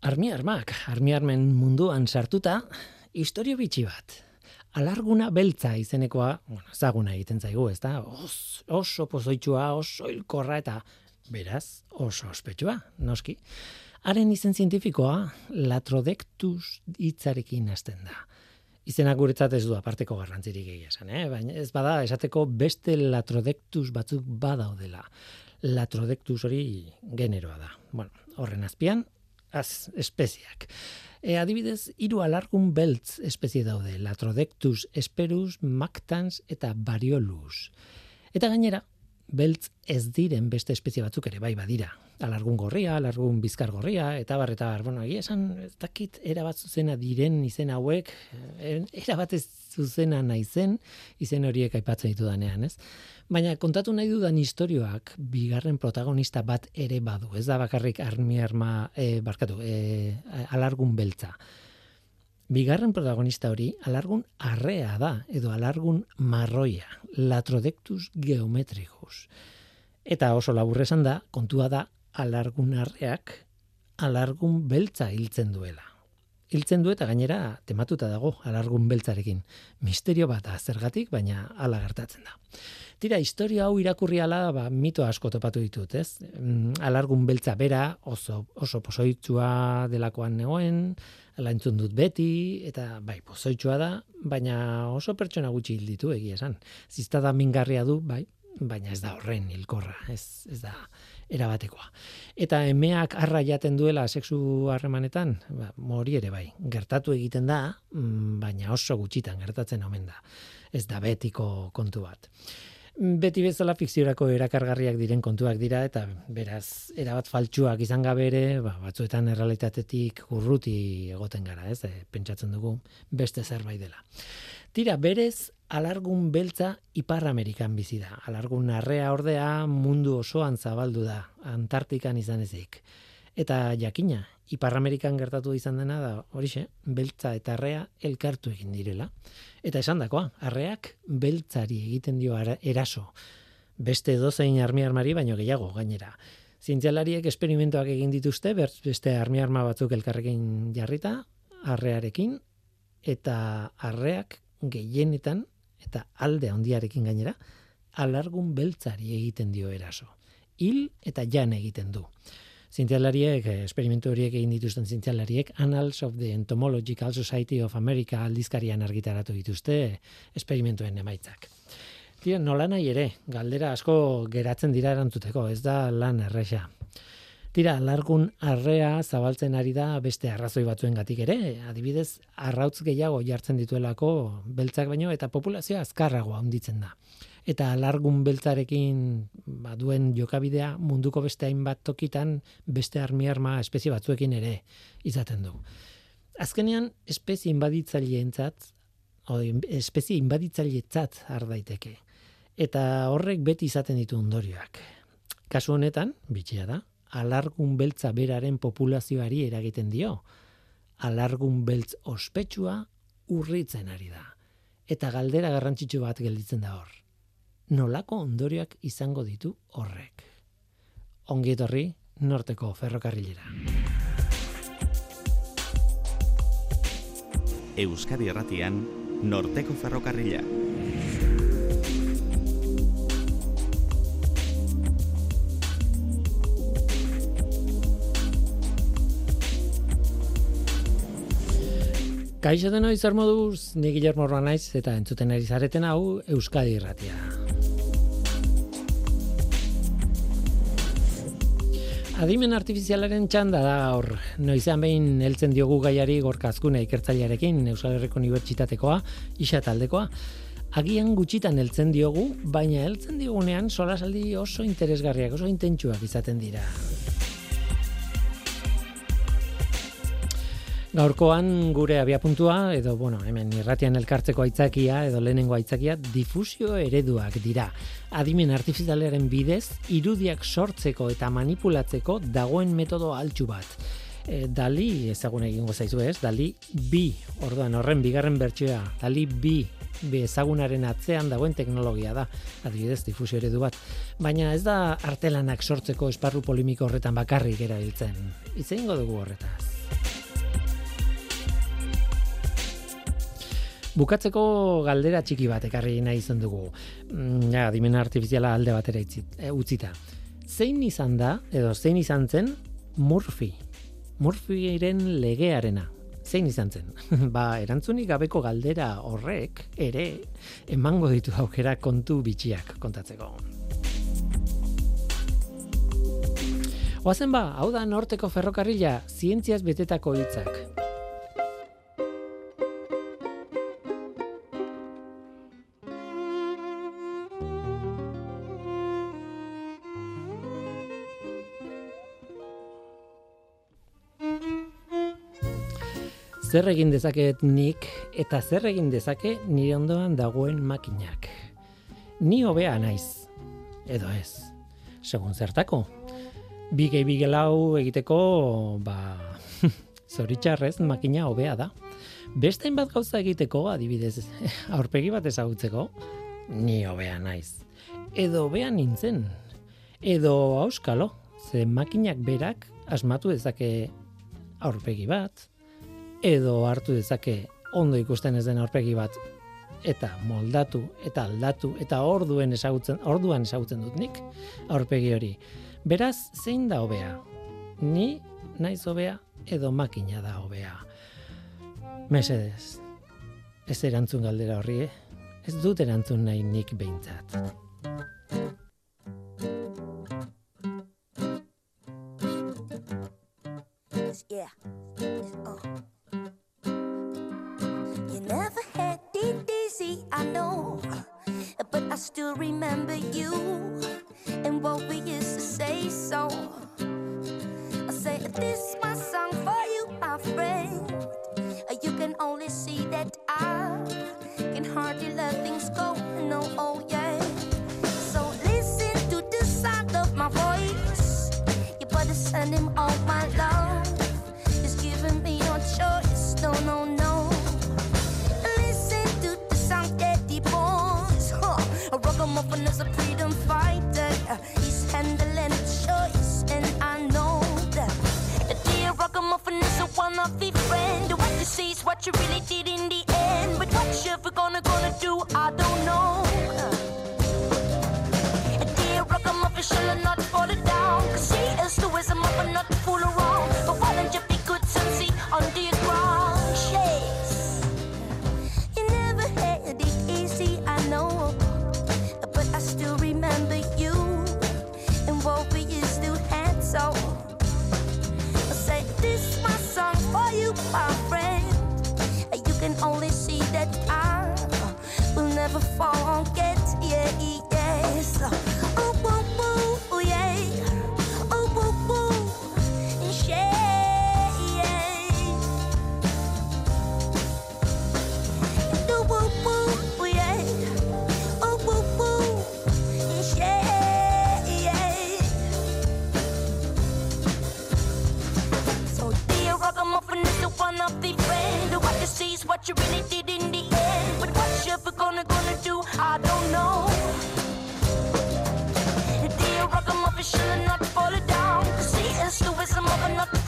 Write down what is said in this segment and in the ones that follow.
Armi armak, armi armen munduan sartuta, historio bitxi bat. Alarguna beltza izenekoa, bueno, ezaguna egiten zaigu, ez da? Os, oso pozoitxua, oso ilkorra eta beraz, oso ospetsua, noski. Haren izen zientifikoa, latrodectus hitzarekin hasten da. Izenak guretzat ez du aparteko garrantzirik egia esan, eh? baina ez bada esateko beste latrodectus batzuk badaudela. Latrodectus hori generoa da. Bueno, horren azpian, az espeziak. E, adibidez, hiru alargun beltz espezie daude, Latrodectus esperus, Mactans eta Bariolus. Eta gainera, beltz ez diren beste espezie batzuk ere bai badira. Alargun gorria, alargun bizkar gorria, eta bar, eta bar, bueno, esan, ez dakit, erabat zuzena diren izen hauek, eh, erabat ez zuzena naizen, izen horiek aipatzen ditu danean, ez? Baina kontatu nahi dudan istorioak bigarren protagonista bat ere badu. Ez da bakarrik armi arma, e, barkatu, e, alargun beltza. Bigarren protagonista hori alargun arrea da, edo alargun marroia, latrodectus geometricus. Eta oso laburrezan da, kontua da, alargun arreak alargun beltza hiltzen duela hiltzen du eta gainera tematuta dago alargun beltzarekin. Misterio bat zergatik, baina hala gertatzen da. Tira, historia hau irakurri ala, ba, mito asko topatu ditut, ez? Mm, alargun beltza bera, oso, oso pozoitzua delakoan negoen, ala entzun dut beti, eta bai, pozoitzua da, baina oso pertsona gutxi hil ditu egia esan. Ziztada mingarria du, bai, baina ez da horren hilkorra, ez, ez da erabatekoa. Eta emeak arra jaten duela sexu harremanetan, ba, mori ere bai, gertatu egiten da, mm, baina oso gutxitan gertatzen omen da. Ez da betiko kontu bat. Beti bezala fikziorako erakargarriak diren kontuak dira eta beraz erabat faltsuak izan gabe ere, ba, batzuetan errealitatetik urruti egoten gara, ez? E, pentsatzen dugu beste zerbait dela. Tira, berez alargun beltza Ipar Amerikan bizi da. Alargun arrea ordea mundu osoan zabaldu da, Antartikan izan ezik. Eta jakina, Ipar Amerikan gertatu izan dena da, horixe, beltza eta arrea elkartu egin direla. Eta esan dakoa, arreak beltzari egiten dio eraso. Beste dozein armi armari, baino gehiago gainera. Zientzialariek esperimentoak egin dituzte, beste armi arma batzuk elkarrekin jarrita, arrearekin, eta arreak gehienetan eta alde handiarekin gainera alargun beltzari egiten dio eraso. Hil eta jan egiten du. Zientzialariek, eh, esperimentu horiek egin dituzten zientzialariek, Annals of the Entomological Society of America aldizkarian argitaratu dituzte esperimentuen emaitzak. Tira, nola nahi ere, galdera asko geratzen dira erantzuteko, ez da lan erresa. Tira, largun arrea zabaltzen ari da beste arrazoi batzuen gatik ere, adibidez, arrautz gehiago jartzen dituelako beltzak baino eta populazioa azkarragoa handitzen da. Eta largun beltzarekin ba, duen jokabidea munduko beste hainbat tokitan beste armi arma espezie batzuekin ere izaten du. Azkenean, espezie inbaditzaileentzat, espezie inbaditzailetzat har daiteke. Eta horrek beti izaten ditu ondorioak. Kasu honetan, bitxia da, alargun beltza beraren populazioari eragiten dio. Alargun beltz ospetsua urritzen ari da. Eta galdera garrantzitsu bat gelditzen da hor. Nolako ondorioak izango ditu horrek. Ongi etorri norteko ferrokarrilera. Euskadi Erratian, Norteko Ferrokarrila. Kaixo deno izar moduz, ni Guillermo naiz eta entzuten ari zareten hau Euskadi Irratia. Adimen artifizialaren txanda da hor. Noizean behin heltzen diogu gaiari gorkazkune ikertzailearekin Euskal Herriko Unibertsitatekoa, isa taldekoa. Agian gutxitan heltzen diogu, baina heltzen diogunean solasaldi oso interesgarriak, oso intentsuak izaten dira. Gaurkoan gure abiapuntua edo bueno, hemen irratian elkartzeko aitzakia edo lehenengo aitzakia difusio ereduak dira. Adimen artifizialaren bidez irudiak sortzeko eta manipulatzeko dagoen metodo altxu bat. E, dali ezagun egingo zaizu ez, Dali bi, orduan horren bigarren bertsioa, Dali bi, bi ezagunaren atzean dagoen teknologia da, adibidez difusio eredu bat. Baina ez da artelanak sortzeko esparru polimiko horretan bakarrik erabiltzen. Itzein dugu horretaz. Bukatzeko galdera txiki bat ekarri nahi izan dugu. Mm, ja, dimen artifiziala alde batera e, utzita. Zein izan da, edo zein izan zen, Murphy. Murphyren legearena. Zein izan zen? ba, erantzunik gabeko galdera horrek, ere, emango ditu aukera kontu bitxiak kontatzeko. Oazen ba, hau da norteko ferrokarrila, zientziaz betetako hitzak. Zer egin dezaket nik eta zer egin dezake nire ondoan dagoen makinak. Ni hobea naiz, edo ez, segun zertako bi gehi bi gelau egiteko, ba, zoritxarrez, makina hobea da. Beste bat gauza egiteko, adibidez, aurpegi bat ezagutzeko, ni hobea naiz. Edo hobea nintzen, edo auskalo, ze makinak berak asmatu dezake aurpegi bat, edo hartu dezake ondo ikusten ez den aurpegi bat, eta moldatu, eta aldatu, eta orduen ezagutzen, orduan ezagutzen dut nik, aurpegi hori. Beraz, zein da hobea? Ni naiz hobea edo makina da hobea. Mesedez. Ez erantzun galdera horri, eh? Ez dut erantzun nahi nik behintzat. Yeah. I know, but I still remember you and what we used to say so. I say, This is my song for you, my friend. You can only see that Ragamuffin is a freedom fighter. Uh, he's handling choice, and I know that. The dear ragamuffin is a one of the friend. What you see is what you really did forget. Yeah, I'm not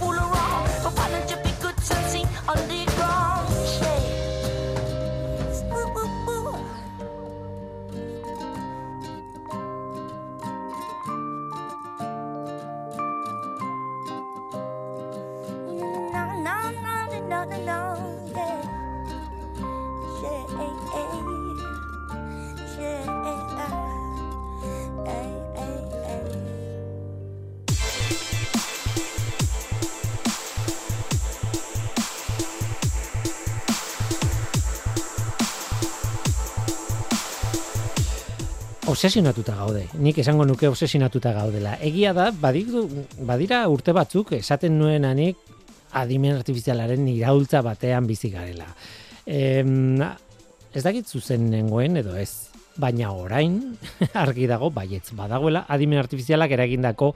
obsesionatuta gaude. Nik esango nuke obsesionatuta gaudela. Egia da, badiru, badira urte batzuk esaten nuen anik adimen artifizialaren iraultza batean bizi garela. Em, ez dakit zuzen nengoen edo ez, baina orain argi dago baietz badagoela adimen artifizialak eragindako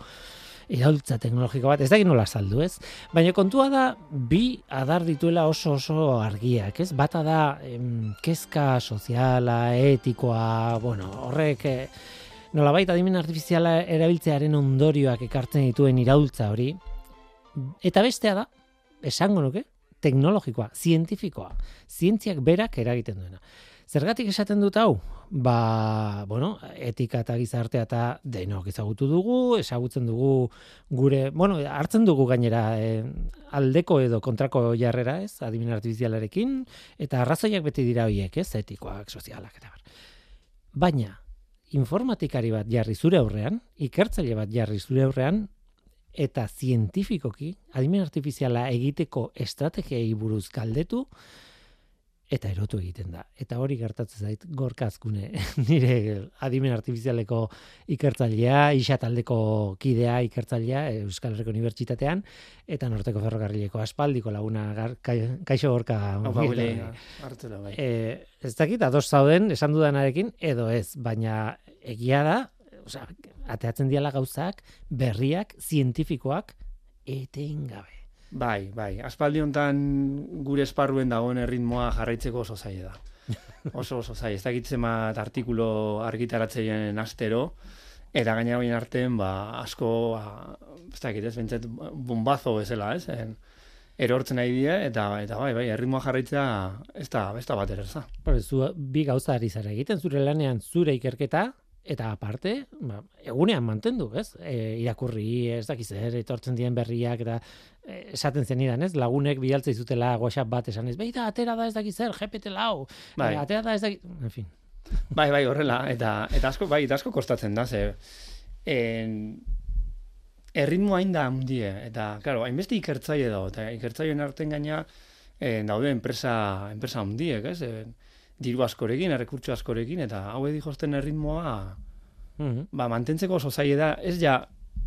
iraultza teknologiko bat, ez dakit nola saldu ez, baina kontua da bi adar dituela oso oso argiak, ez? Bata da em, kezka soziala, etikoa, bueno, horrek eh, nolabait adimen artifiziala erabiltzearen ondorioak ekartzen dituen iraultza hori, eta bestea da, esango nuke, teknologikoa, zientifikoa, zientziak berak eragiten duena. Zergatik esaten dut hau? Ba, bueno, etika eta gizartea eta denok ezagutu dugu, ezagutzen dugu gure, bueno, hartzen dugu gainera eh, aldeko edo kontrako jarrera, ez, adimen artifizialarekin, eta arrazoiak beti dira horiek, ez, etikoak, sozialak, eta bar. Baina, informatikari bat jarri zure aurrean, ikertzaile bat jarri zure aurrean, eta zientifikoki, adimen artifiziala egiteko estrategiai buruz galdetu, eta erotu egiten da. Eta hori gertatzen zait gorkazkune nire adimen artifizialeko ikertzailea, isataldeko kidea ikertzailea Euskal Herriko Unibertsitatean eta Norteko Ferrokarrileko aspaldiko laguna gar, kaixo gorka bai. E, ez dakit ados zauden esan dudanarekin edo ez, baina egia da, osea, ateatzen diala gauzak, berriak, zientifikoak etengabe. Bai, bai. Aspaldi hontan gure esparruen dagoen erritmoa jarraitzeko oso zaila da. Oso oso zaila. Ez dakitzen bat artikulo argitaratzeien astero, eta gaina bain artean, ba, asko, ba, ez dakit ez, bombazo bezala, ez? En, erortzen nahi die, eta, eta bai, bai, erritmoa jarraitzea ez da, ez da bat ererza. Zu, bi gauza ari zara egiten, zure lanean zure ikerketa, eta aparte, ba, egunean mantendu, ez? E, irakurri, ez dakiz zer, etortzen dien berriak, eta e, esaten zen idan, ez? Lagunek bidaltza izutela WhatsApp bat esan ez, beida, atera da ez dakiz zer, GPT lau, bai. e, atera da ez dakiz, en fin. Bai, bai, horrela, eta, eta asko, bai, eta asko kostatzen da, ze, en, erritmo hain da handie, eta, claro, hainbeste ikertzaile dago, eta ikertzaileen arten gaina, en, daude enpresa, enpresa handiek, ez? En, diru askorekin, errekurtso askorekin, eta hau edi josten erritmoa, mm ba, mantentzeko oso zaila da, ez ja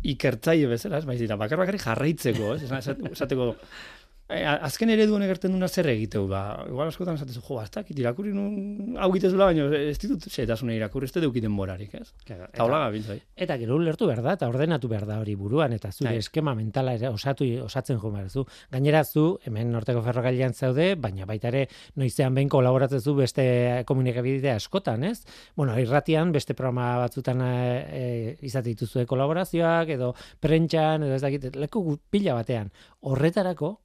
ikertzaile bezala, ez baiz bakar bakarrik jarraitzeko, ez, esateko, E, azken eredu honek gertzen duna zer egiteu, ba, igual askotan esatezu, jo, hasta kit irakurri nun hau gitezula, baina ez ditut zetasune irakurri, ez dut ukiten morarik, ez? Claro, eta, gabiltzai. Eta gero ulertu behar da, eta ordenatu behar da hori buruan, eta zure Hai. eskema mentala ere osatu, osatzen jo zu. Gainera zu, hemen norteko ferrogailean zaude, baina baita ere noizean behin kolaboratzen zu beste komunikabidea askotan, ez? Bueno, irratian beste programa batzutan e, e, izate dituzue kolaborazioak, edo prentxan, edo ez dakit, leku pila batean. Horretarako,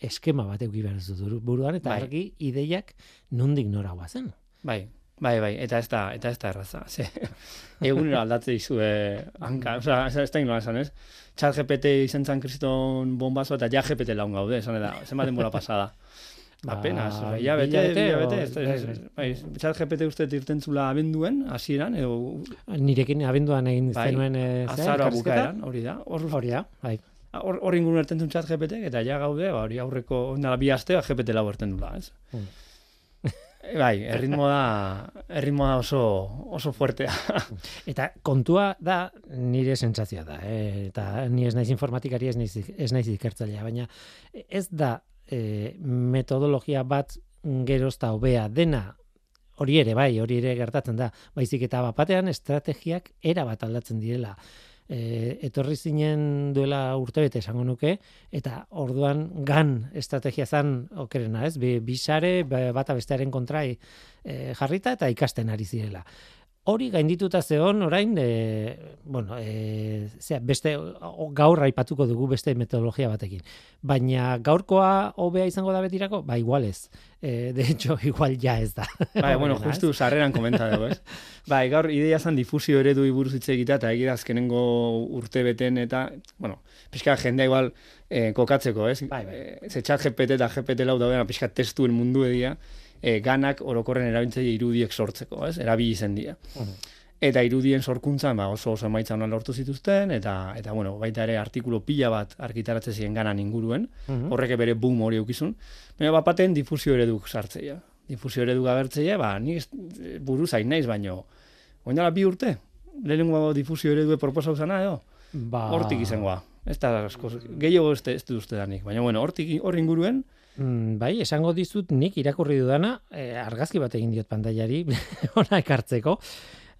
eskema bat euki behar dut buruan, eta bai. argi ideiak nondik nora guazen. Bai, bai, bai, eta ez da, eta ez da erraza. Ze, egunero aldatze izu, eh, hanka, oza, ez, ez da inola esan, ez? Txat GPT izan zan kriston bombazo, eta ja GPT laun gaude, esan da, zen baten bola pasada. Ba, Apenas, ya bete, ya bete, bai, chat GPT uste irten abenduen, hasieran edo nirekin abenduan egin bai, zenuen eh, azaro bukaeran, hori da. Hori da, bai hor hor ingun erten chat GPT eta ja gaude ba hori aurreko ondala bi aste ba, GPT lau erten dula, ez? Mm. bai, erritmo da, erritmo da oso, oso fuertea. eta kontua da nire sentsazioa da, eh? eta ni ez naiz informatikari ez naiz, ez naiz ikertzailea, baina ez da e, metodologia bat gerozta hobea dena hori ere bai, hori ere gertatzen da, baizik eta bapatean estrategiak era bat aldatzen direla e, etorri zinen duela urtebete esango nuke eta orduan gan estrategia zan okerena, ez? Bi bisare bata bestearen kontrai e, jarrita eta ikasten ari zirela hori gaindituta zeon orain e, bueno, e, zera, beste gaur aipatuko dugu beste metodologia batekin. Baina gaurkoa hobea izango da betirako? Ba, igual ez. E, de hecho, igual ja ez da. Bai, bueno, justu sarreran komenta dugu, ez? bai, gaur ideia zan difusio eredu iburuz hitz egita eta egira azkenengo urte beten eta, bueno, pixka jendea igual e, kokatzeko, ez? Bai, bai. E, ze txat GPT eta GPT lau daudena pixka testuen mundu edia, e, ganak orokorren erabiltzaile irudiek sortzeko, ez? Erabili zen dira. Eta irudien sorkuntzan ba, oso oso emaitza honan lortu zituzten, eta, eta bueno, baita ere artikulu pila bat argitaratzen ziren ganan inguruen, horrek bere boom hori eukizun, baina bat baten difusio ereduk sartzeia. Difusio ereduk agertzeia, ba, ni buru zain naiz, baino, oindala bi urte, lehenengo difusio eredue proposau zana, edo? Ba... Hortik izangoa. Ez da, gehiago ez, ez dut uste danik. Baina, bueno, hortik hor inguruen, Mm, bai, esango dizut nik irakurri dudana, e, argazki bat egin diot pantailari ona ekartzeko.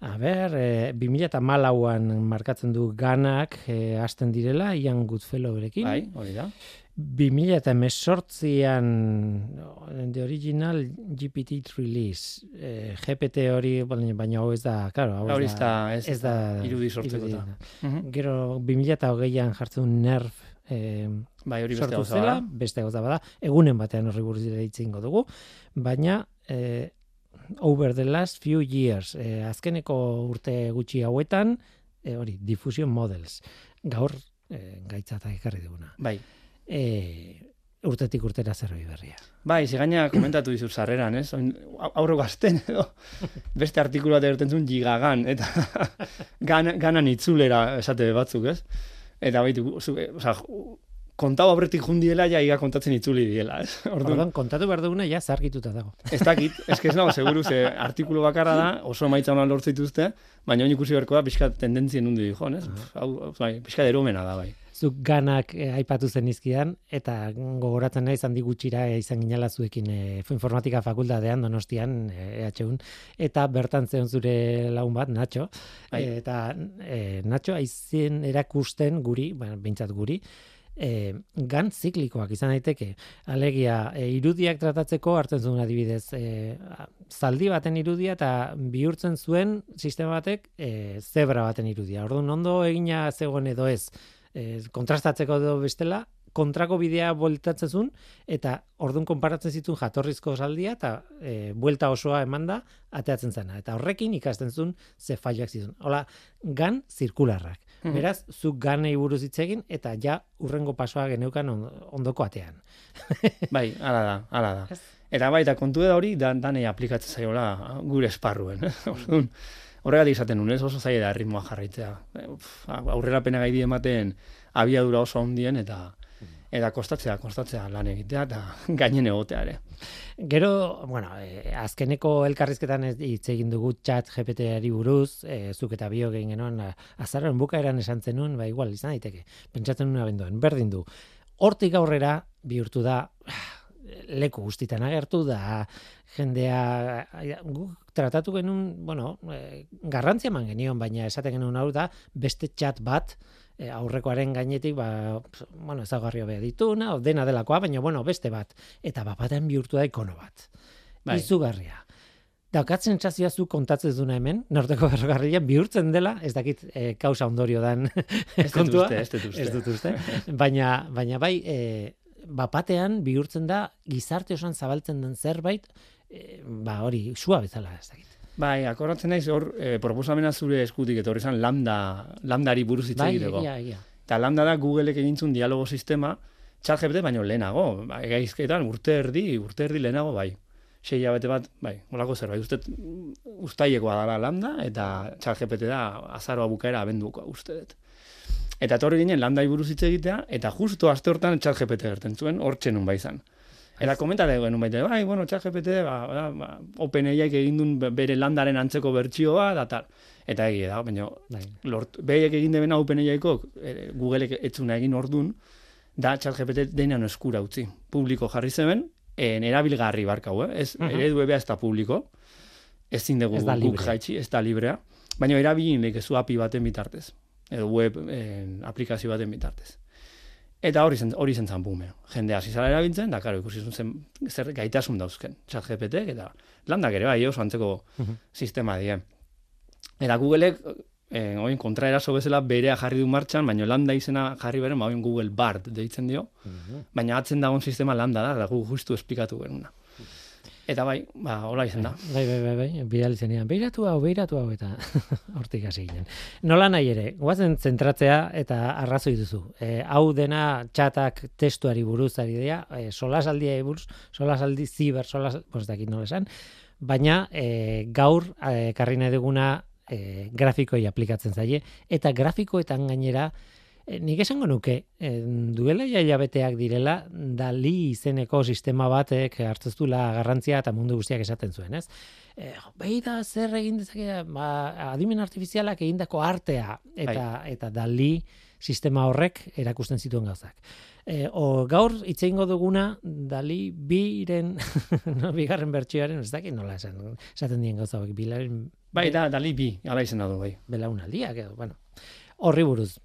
A ber, e, 2014an markatzen du ganak e, hasten direla Ian Goodfellow berekin. Bai, hori da. 2018an the original GPT release eh, GPT hori baina hau ez da claro hau ez da ez, da irudi sortzeko da gero 2020an jartzen nerf e, bai, hori beste gauza zela, beste gauza bada, egunen batean horri buruz egingo dugu, baina e, over the last few years, e, azkeneko urte gutxi hauetan, e, hori, diffusion models, gaur e, gaitzata ekarri duguna. Bai. E, urtetik urtera zerbait berria. Bai, zigaina komentatu dizut sarreran, ez? Aurro gazten edo beste artikulu bat erten zuen gigagan, eta gan, ganan itzulera esate batzuk, ez? Eta baitu, oza, kontau aurretik jundiela, ja iga kontatzen itzuli diela, ez? Orduan, Orduan, kontatu behar duguna ja zargituta dago. ez dakit, que ez nago, seguru, ze artikulu bakarra da, oso emaitza honan lortze dituzte, baina oin ikusi berko da, pixka tendentzien hundi dijo, ez? Hau, hau, bai, pixka deromena da, bai. Zuk ganak eh, aipatu zen izkidan, eta gogoratzen naiz handi gutxira eh, izan ginela zuekin eh, informatika fakultatean donostian eh, EHUn, eta bertan zeon zure lagun bat, Nacho, eh, eta eh, Nacho aizen erakusten guri, bueno, behintzat guri, eh, gan ziklikoak izan daiteke. Alegia, eh, irudiak tratatzeko hartzen zuen adibidez, eh, zaldi baten irudia eta bihurtzen zuen sistema batek eh, zebra baten irudia. Orduan ondo egina zegoen edo ez, eh, kontrastatzeko edo bestela, kontrako bidea bueltatzen zuen, eta orduan konparatzen zituen jatorrizko saldia, eta e, buelta osoa emanda ateatzen zena. Eta horrekin ikasten zuen ze failak zituen. Hola, gan zirkularrak. Mhm. Beraz, zuk ganei buruz hitz egin, eta ja urrengo pasoa geneukan on- ondoko atean. Bai, hala da, hala da. Eta bai, eta kontu da hori, dan, danei aplikatzen zaiola gure esparruen. eh? Orduan, horregatik izaten nun, ez oso zaila da ritmoa jarraitzea. Eh, uf, aurrera pena gaidi ematen abiadura oso handien eta eta kostatzea, kostatzea lan egitea eta gainen egotea ere. Gero, bueno, eh, azkeneko elkarrizketan hitz egin dugu chat GPT-ari buruz, eh, zuk eta bio egin genuen, azarren bukaeran esan zenun, ba igual izan daiteke, pentsatzen nuen abenduan, berdin du. Hortik aurrera bihurtu da, leku guztitan agertu da, jendea, guk tratatu genuen, bueno, eh, garrantzia eman genion, baina esaten genuen hau da, beste chat bat, eh, aurrekoaren gainetik, ba, bueno, ezagarri hobea dituna, o dena delakoa, baina, bueno, beste bat. Eta bapatean bihurtu da ikono bat. Bai. Izugarria. Daukat sentsazioa zu kontatzen duna hemen, norteko berrogarrian bihurtzen dela, ez dakit eh, kausa ondorio dan Ez kontua. uste, ez dut uste. Ez dut uste. baina, baina bai, e, bapatean bihurtzen da gizarte osoan zabaltzen den zerbait, e, ba hori, sua bezala, ez dakit. Bai, akordatzen naiz hor, eh, proposamena zure eskutik etorri zen lambda, lambdari buruz hitz Bai, egiteko. egia, egia. Eta lambda da Googleek egintzun dialogo sistema, ChatGPT baino lehenago, ba, egaizketan urte erdi, urte erdi lehenago bai. Sei hilabete bat, bai, holako zerbait. Uste, ustailekoa dala lambda, eta ChatGPT da azaroa bukaera abenduko, uste dut. Eta etorri ginen lambdai buruz hitz egitea, eta justo aste hortan ChatGPT gerten zuen, hortzen nun bai izan. Eta komentare genuen baita, bai, bueno, ChatGPT, ba, ba, ba, OpenAIak egin duen bere landaren antzeko bertsioa, da tal. Eta egia da, baina Bai. lort, behiek egin debena OpenAIko, e, Googleek etzuna egin ordun, da ChatGPT denean eskura utzi. Publiko jarri zeben, en erabilgarri barkau, eh? Ez, Mhm. eredu ebea ez da publiko, ezin dugu Ez da guk jaitsi, ez da librea, baina erabilin lekezu API baten bitartez, edo web en, aplikazio baten bitartez. Eta hori zen, hori zen zan bume. Jende hasi zara erabiltzen, da, karo, ikusi zuen zen, zer gaitasun dauzken, chat GPT, eta landak ere bai, oso antzeko Mhm. sistema die. Eta Googleek, eh, oin kontra eraso bezala berea jarri du martxan, baina lambda izena jarri beren, ba, oin Google Bard deitzen dio, baina atzen dagoen sistema lambda da, da gu justu esplikatu genuna. Eta bai, ba, hola izan da. Bai, bai, bai, bai, bidali zenean, beiratu hau, beiratu hau, eta hortik hasi ginen. Nola nahi ere, guazen zentratzea eta arrazoi duzu. E, hau dena txatak testuari buruz ari dira, e, solasaldia buruz, solasaldi ziber, solas, pues dakit nola esan, baina e, gaur e, karri nahi duguna e, grafikoi aplikatzen zaie, eta grafikoetan gainera, nik esango nuke, e, duela ja hilabeteak direla, dali izeneko sistema batek hartzeztula garrantzia eta mundu guztiak esaten zuen, ez? E, behi da zer egin dezake, ba, adimen artifizialak egindako artea, eta, eta dali sistema horrek erakusten zituen gauzak. E, o, gaur hitz egingo duguna dali biren no, bigarren bertsioaren ez dakit nola esan esaten dien gauza hauek bilaren Bai, da, dali bi, ala izena du, bai. belaunaldiak edo, bueno, horri buruz.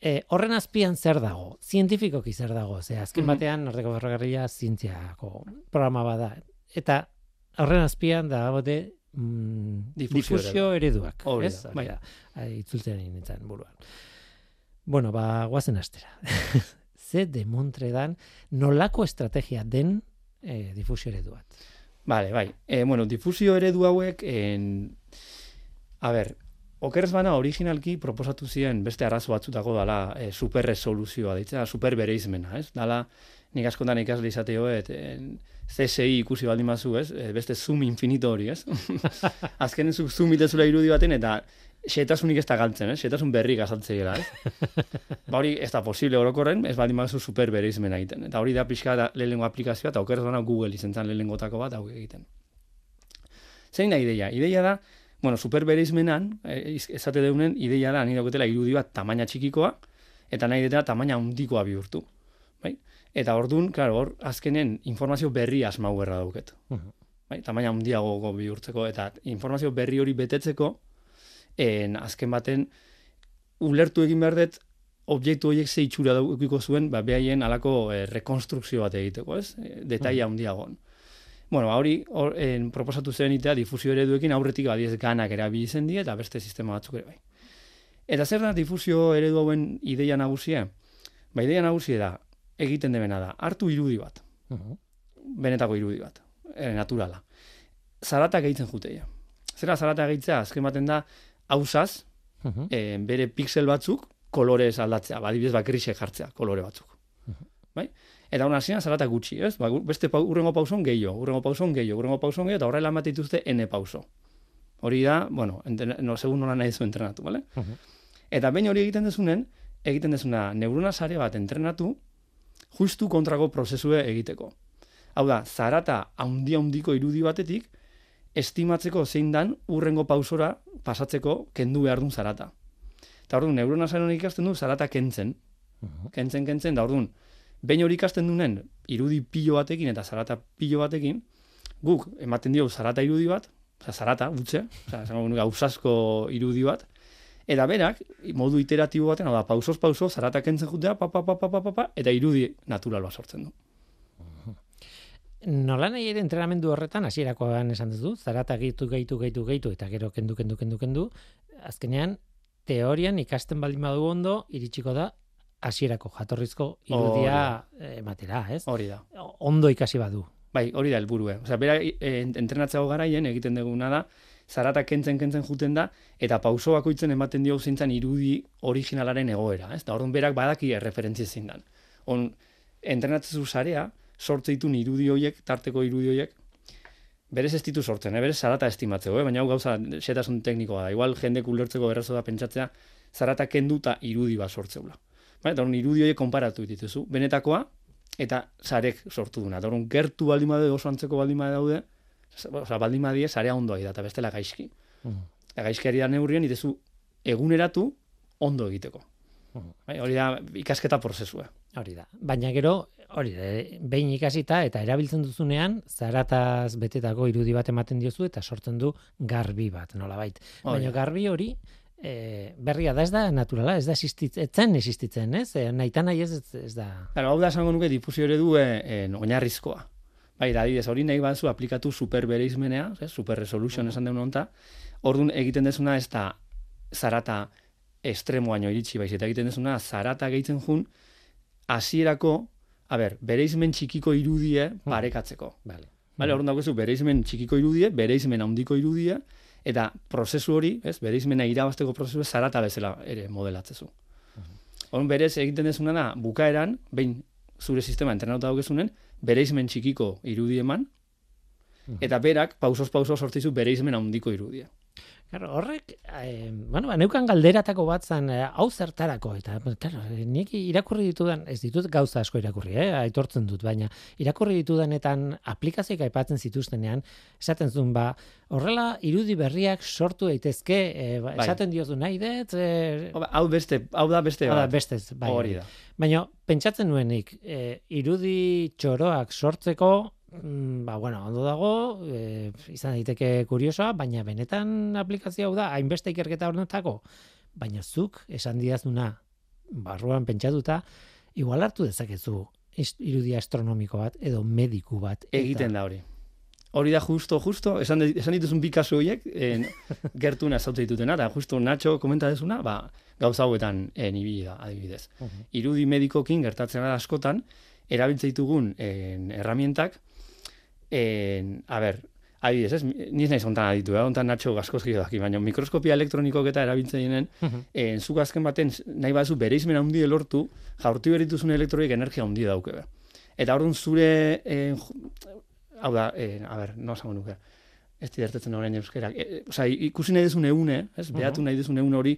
E, horren azpian zer dago? Zientifikoki zer dago? Ze azken Mhm. batean Norteko Berrogarria zientziako programa bada. Eta horren azpian dagote mm, Difusio difusio ereduak. Hori ez? da, bai. da. Ai, Itzultzen egin nintzen buruan. Bueno, ba, guazen astera. ze demontre dan nolako estrategia den e, difusio eredu bat. Vale, bai. E, bueno, difusio eredu hauek, en... a ber, okerrez bana originalki proposatu ziren beste arrazo batzutako dala e, superresoluzioa, ditzea, superbereizmena, ez? Dala, nik askotan ikasle izateo, et, en, CSI ikusi baldin bazu, ez? E, beste zoom infinito hori, ez? Azkenen zu zoom itezula irudi baten, eta xetasunik ez da galtzen, ez? Xetasun berri gazaltzea, ez? ba hori ez da posible orokorren, ez baldin bazu super bereizmen egiten. Eta hori da pixka da lehenengo aplikazioa, eta okerz dana Google izentzan lehenengotako bat hau egiten. Zein da ideia? Ideia da, bueno, super bereizmenan, e, ezate deunen, ideia da, nire dauketela irudi bat tamaina txikikoa, eta nahi dela tamaina handikoa bihurtu. Bai? Eta ordun, claro, hor azkenen informazio berri asmau berra dauket. Uh -huh. Bai, tamaina handiago bihurtzeko eta informazio berri hori betetzeko en azken baten ulertu egin behar dut objektu horiek ze itxura daukiko zuen, ba behaien alako e, rekonstrukzio bat egiteko, ez? E, detaila handiagoan. Bueno, hori hor en proposatu zen itea difusio ereduekin aurretik badiez ganak erabili zen die eta beste sistema batzuk ere bai. Eta zer da difusio eredu hauen ideia nagusia? Ba, ideia nagusia da, egiten debena da, hartu irudi bat. Benetako irudi bat, e, naturala. Zarata gehitzen juteia. Zera zarata gehitzea, azken baten da, hausaz, e, bere pixel batzuk, kolorez aldatzea, badibidez bakrise jartzea, kolore batzuk. Bai? Eta hona hasieran zarata gutxi, ez? Ba, beste pa, urrengo pauson gehiago, urrengo pauson gehiago, urrengo pauson gehiago, eta horrela emate dituzte N pauso. Hori da, bueno, no, segun nola nahi zu entrenatu, bale? Eta bain hori egiten dezunen, egiten dezuna neurona sare bat entrenatu, justu kontrago prozesue egiteko. Hau da, zarata haundi handiko irudi batetik, estimatzeko zein dan urrengo pausora pasatzeko kendu behar duen zarata. Eta orduan, neurona zaren ikasten du zarata kentzen. Kentzen, kentzen, da orduan, behin hori ikasten duen irudi pilo batekin eta zarata pilo batekin, guk ematen dio zarata irudi bat, oza, zarata, gutxe, gauzasko irudi bat, Eta berak, modu iteratibo baten, da, pausos, pausos, zarata kentzen jutea, pa, pa, pa, pa, pa, pa, eta irudi natural bat sortzen du. Nola nahi ere entrenamendu horretan, hasierakoan esan duzu, zarata gaitu, gaitu, gaitu, gaitu, eta gero kendu, kendu, kendu, kendu, azkenean, teorian ikasten baldin badu ondo, iritsiko da, hasierako jatorrizko irudia ematera, ez? Hori da. Ondo ikasi badu. Bai, hori da helburua. Osea, bera e, entrenatzago garaien egiten duguna da, zarata kentzen kentzen juten da, eta pauso bakoitzen ematen dio zintzen irudi originalaren egoera. Ez? Da, orduan berak badaki erreferentzia zindan. On, entrenatzezu zarea, sortze ditu irudi horiek, tarteko irudi horiek, berez ez ditu sortzen, eh? berez zarata estimatzeko, eh? baina hau gauza setasun teknikoa da. Igual jendek ulertzeko berrazo da pentsatzea, zarata kenduta irudi bat sortzeula. Ba, eta irudi horiek konparatu dituzu. Benetakoa, eta zarek sortu duna. Eta gertu baldin badaude, oso antzeko baldin daude, oza, baldin badie, zarea ondo da, eta bestela gaizki. Mm. Gaizki da neurrien, itezu eguneratu ondo egiteko. Mm. Bai, hori da, ikasketa prozesua. Hori da. Baina gero, hori da, behin ikasita eta erabiltzen duzunean, zarataz betetako irudi bat ematen diozu eta sortzen du garbi bat, nola bait. Baina garbi hori, e, berria da ez da naturala, ez da existitzen, existitzen, ez? E, nahi nahi ez, ez da. Claro, hau da esango nuke difusio ere du e, oinarrizkoa. Bai, da, adibidez, hori nahi bazu aplikatu super bereizmenea, super resolution esan deun onta, orduan egiten dezuna ez da zarata estremoaino iritsi, bai, eta egiten dezuna zarata gehitzen jun, hasierako, a ber, bereizmen txikiko irudie hmm. parekatzeko. Vale. Vale, orduan dagoezu, bereizmen txikiko irudie, bereizmen handiko irudie, eta prozesu hori, ez, bereizmena irabazteko prozesu zarata bezala ere modelatzezu. Hmm. Orduan berez egiten dezuna da, bukaeran, behin zure sistema entrenatuta daukezunen, bereizmen txikiko irudi eman, hmm. eta berak, pausos pausos sortzizu bereizmen handiko irudia. Claro, horrek, eh, bueno, ba, neukan galderatako bat zan, eh, hau zertarako, eta, claro, nik irakurri ditudan, ez ditut gauza asko irakurri, eh, aitortzen dut, baina irakurri ditudanetan aplikazioik aipatzen zituztenean, esaten zuen, ba, horrela, irudi berriak sortu daitezke, eh, ba, bai. esaten diozu nahi dut, eh, hau beste, hau da beste, hau da beste, bai, hori da. Baina, pentsatzen nuenik, eh, irudi txoroak sortzeko, ba, bueno, ondo dago, e, izan daiteke kuriosoa, baina benetan aplikazio hau da, hainbeste ikerketa horretako, baina zuk esan diazuna barruan pentsatuta, igual hartu dezakezu irudia astronomiko bat edo mediku bat. Egiten da hori. Hori da justo, justo, esan, esan dituzun bi kasu horiek, en, gertuna zautze ditutena, da justo Nacho komenta desuna, ba, gauza hauetan e, nibili da, adibidez. Irudi medikokin gertatzen da askotan, erabiltze ditugun en, erramientak, en, a ber, adibidez, ez, ni naiz hontan aditu, eh? hontan natxo gaskoz daki, baina mikroskopia elektronikok eta erabiltzen dinen, en, zuk azken baten, nahi bazu bere izmena handi lortu, jaurti berituzun elektroik energia handi dauke. Be. Eta orduan zure, en, hau da, en, a ber, no esango nuke, ez didertetzen horrein euskera, e, oza, ikusi nahi duzun eune, ez, behatu nahi duzun eune hori,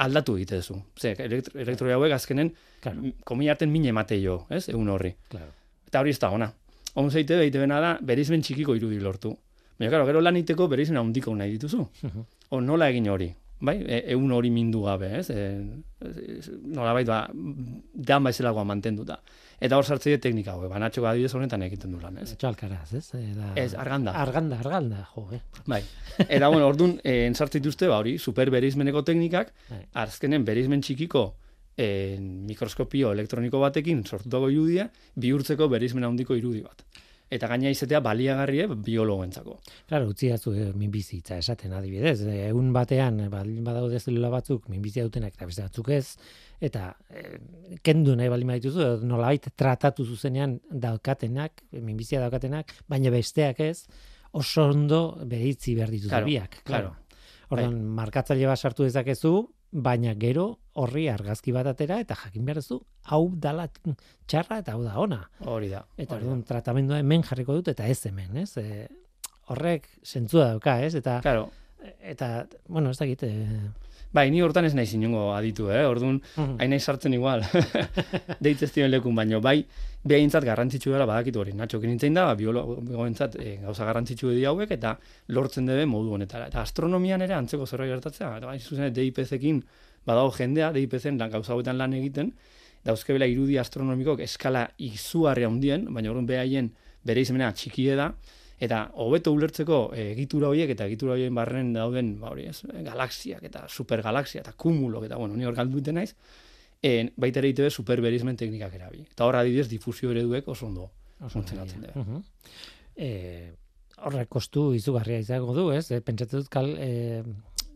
aldatu egite duzu. Ze, elektro, elektroi hauek azkenen, Claro. komiarten mine emate jo, ez, egun horri. Claro. Eta hori ez da ona. On zeite behite bena da, berizmen txikiko irudi lortu. Baina, karo, gero lan iteko berizmen handiko nahi dituzu. O nola egin hori? Bai, e, egun hori mindu gabe, ez? E, nola bai, ba, dan baizelagoa mantenduta. Eta hor sartzeie teknika hau, banatxo adibidez honetan egiten du lan, ez? Etxo alkaraz, ez? E, da... Ez, arganda. Arganda, arganda, jo, eh? Bai. Eta bueno, ordun eh ensartze dituzte ba hori, super bereizmeneko teknikak, Bai. azkenen bereizmen txikiko eh mikroskopio elektroniko batekin sortutako irudia bihurtzeko bereizmen handiko irudi bat. Eta gaina izatea baliagarrie biologoentzako. Claro, utzi dazu e, minbizitza esaten adibidez. E, egun batean, e, baldin badaude zelula batzuk, minbizia dutenak eta beste batzuk ez, eta e, kendu nahi baldin badituzu, nolabait tratatu zuzenean daukatenak, e, minbizia daukatenak, baina besteak ez, oso ondo bereitzi behar dituzu Claro, biak. claro. Orduan, markatzaile bat sartu dezakezu, baina gero horri argazki bat atera eta jakin behar duzu, hau dala txarra eta hau da ona. Hori da. Eta orduan tratamendua hemen jarriko dut eta ez hemen, ez? E, horrek zentzua dauka, ez? Eta Claro. eta bueno, ez dakit, e, Bai, ni hortan ez naiz inongo aditu, eh? Orduan, Mhm. hain naiz sartzen igual. Deitz ez lekun, baino bai, behaintzat garrantzitsu dela badakitu hori. Natxo nintzen da, ba, biologoentzat e, gauza garrantzitsu di hauek, eta lortzen debe modu honetara. Eta astronomian ere antzeko zerbait gertatzea, bai, zuzen, DIPZ-ekin badago jendea, DIPZ-en lan gauza hauetan lan egiten, dauzkebela irudi astronomikok eskala izugarria handien, baina orduan behaien bere izmena txikie da, eta hobeto ulertzeko eh, egitura horiek eta egitura horien barren dauden ba hori, ez, galaxiak eta supergalaxia eta kumulok eta bueno, ni hor galdu naiz. En, baita ere ITB superberizmen teknikak erabi. Eta hor adibidez difusio ereduek oso ondo funtzionatzen dira. Mhm. E, horrek kostu izugarria izango du, ez? E, pentsatzen dut kal, e,